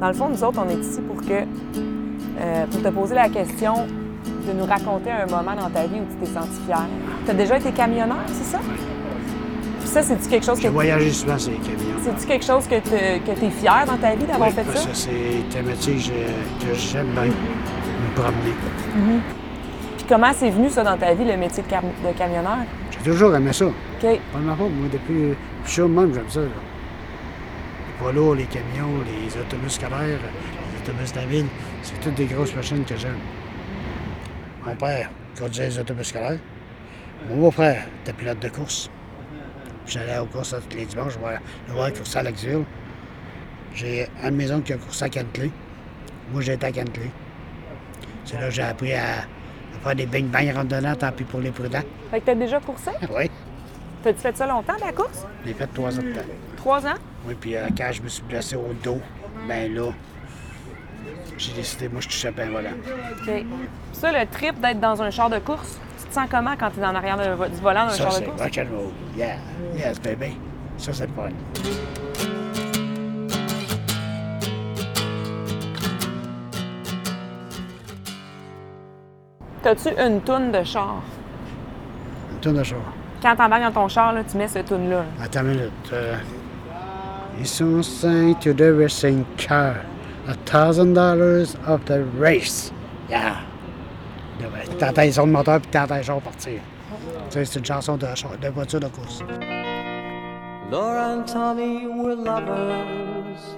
Dans le fond, nous autres, on est ici pour que euh, pour te poser la question de nous raconter un moment dans ta vie où tu t'es senti fier. Tu as déjà été camionneur, c'est ça? Puis ça, c'est-tu quelque chose que... J'ai voyagé souvent sur les camions. C'est-tu quelque chose que tu es fier dans ta vie d'avoir Oui, fait ça? que c'est un métier que que j'aime bien me promener. Puis comment c'est venu ça dans ta vie, le métier de, cam- de camionneur? J'ai toujours aimé ça. OK. Premièrement, moi, depuis je suis j'aime ça. Là. Les poids lourds, les camions, les autobus scolaires, les autobus de la ville, c'est toutes des grosses machines que j'aime. Mon père conduisait les autobus scolaires. Mon beau-frère était pilote de course. J'allais aux courses tous les dimanches, je vois le voir courser à Laxville. J'ai une maison qui a coursé à Cantley. Moi, j'étais à Cantley. C'est là que j'ai appris à, à faire des bing-bang randonnants, tant pis pour les prudents. Fait que t'as déjà coursé? Oui, T'as-tu fait ça longtemps, la course? j'ai fait trois ans de temps. Trois ans? Oui, puis euh, quand je me suis blessé au dos, ben là, j'ai décidé, moi, je touchais bien voilà. OK. Ça, le trip d'être dans un char de course, tu te sens comment quand tu es en arrière de du volant d'un Ça, char de c'est course? rock and roll. Yeah, yes, baby. Ça, c'est le fun. T'as-tu une toune de char? Une tourne de char. Quand t'embarques dans ton char, là, tu mets cette toune-là. Attends une minute. euh, ils sont cinq to the racing car. A thousand dollars of the race. Yeah. T'entends les sons de moteur, puis t'entends les chars partir. C'est une chanson de, de voiture de course. Laura and Tommy were lovers.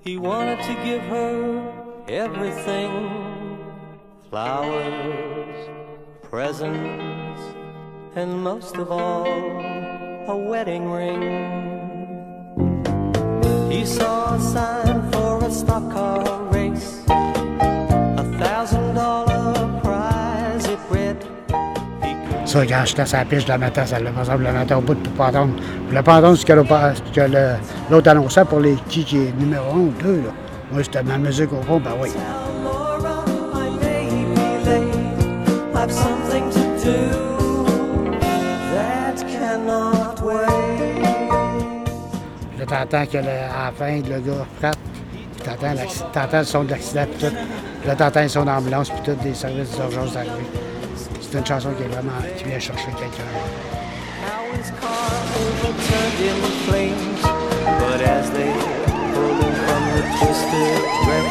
He wanted to give her everything flowers, presents, and most of all, a wedding ring. He saw a sign for a stock car race, a thousand dollar prize it read. He could Ça, quand j'étais sur la piste, je la mettais, ça le faisait, je la mettais au bout pour pas entendre. Je voulais pas entendre ce que l'autre- annonçait pour les qui, qui est numéro un ou deux. Là. Moi, c'était ma musique au fond, ben oui. I've something to do Là, t'entends que le- à la fin, le gars frappe, puis t'entends, le son de l'accident, puis tout. Puis là, t'entends le son d'ambulance, puis tout, des services d'urgence arrivés. C'est une chanson qui est vraiment, qui vient chercher quelqu'un. How his car overturned in flames, but as they pulled him from the twisted wreck,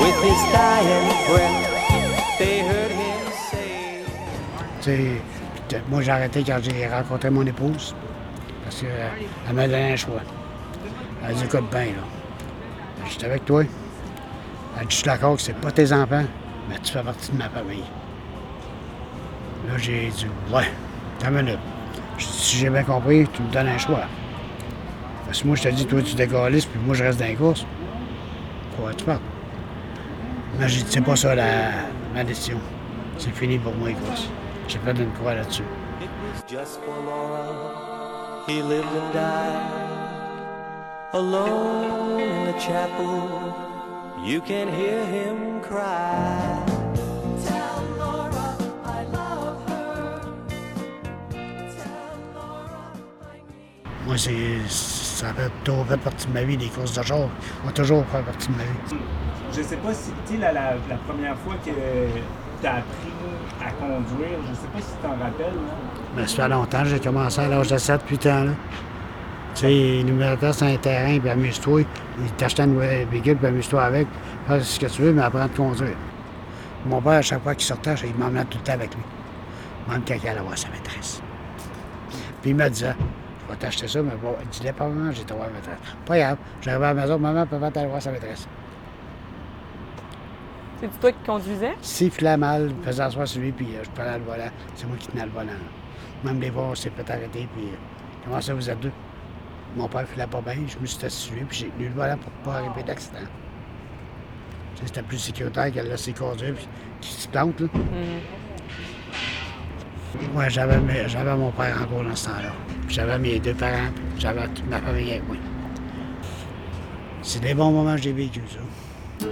with his dying breath, they heard him say. Tu sais, puis t- moi, j'ai arrêté quand j'ai rencontré mon épouse, parce qu'elle m'a donné un choix. Elle dit, écoute bien, là, je suis avec toi. Elle dit, je suis d'accord que c'est pas tes enfants, mais tu fais partie de ma famille. Là, j'ai dit, ouais, t'as minute. Je si j'ai bien compris, tu me donnes un choix. Parce que moi, je te dis, toi, tu décalisses, puis moi, je reste dans les courses. Quoi, tu parles? Mais j'ai dit, c'est pas ça la, ma décision. C'est fini pour moi, les courses. J'ai fait une croix là-dessus. Alone in the chapel. You can hear him cry. Tell Laura I love her. Tell Laura I need. Moi, c'est, ça fait toujours fait partie de ma vie, les courses de char. Ça va toujours faire partie de ma vie. Je sais pas si, tu la, la, la première fois que tu as appris à conduire, je sais pas si tu t'en rappelles. là. Mais ça fait longtemps, j'ai commencé à l'âge de 7-8 ans. Là. Tu sais, il nous mettait sur un terrain, puis amuse-toi. Il t'achetait une nouvelle véhicule, puis amuse-toi avec. Fais ce que tu veux, mais apprends à conduire. Mon père, à chaque fois qu'il sortait, il m'emmenait tout le temps avec lui. Même quand il allait voir sa maîtresse. Puis il me disait, je vais t'acheter ça, mais bon, dis-le pas maman, j'ai voir ma maîtresse. Pas grave, j'arrivais à la maison, maman, papa, t'allais voir sa maîtresse. C'est toi qui conduisais? S'il filait mal, il faisait asseoir sur lui, puis euh, je prenais le volant. C'est moi qui tenais le volant. Même les voir, on s'est fait arrêter, puis euh, comment ça, vous êtes deux? Mon père filait pas bien, je me suis lui, puis j'ai tenu le volant pour pas arriver d'accident. C'était plus sécuritaire qu'elle laisser conduire, puis qu'il se plante, là. Ouais, j'avais, mon père encore dans ce temps-là. J'avais mes deux parents, puis j'avais toute ma famille avec moi. C'est des bons moments que j'ai vécu, ça.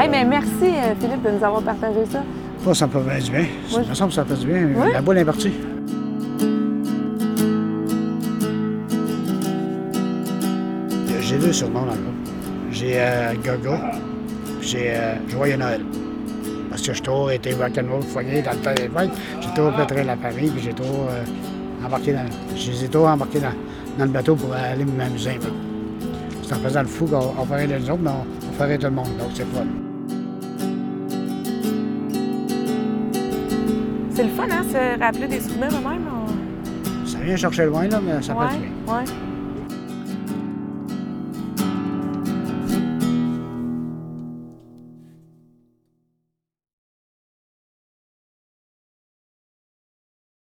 Hey, mais merci, euh, Philippe, de nous avoir partagé ça. Ça, ça me fait bien du bien. Ça Oui. me semble que ça fait du bien. Oui. La boule est partie. J'ai deux surnoms dans le groupe. j'ai euh, Gaga, puis j'ai euh, Joyeux Noël. Parce que j'ai toujours été rock'n'roll foyer dans le temps des fêtes. J'ai toujours pétré la famille, puis j'ai toujours euh, embarqué dans... Je les ai toujours embarqués dans, dans le bateau pour aller m'amuser un peu. C'est en faisant le fou qu'on on ferait les autres, mais on, on ferait tout le monde, donc c'est fun. C'est le fun, hein, se rappeler des souvenirs de même. on- Ça vient chercher loin, là, mais ça ouais, fait du bien. ouais.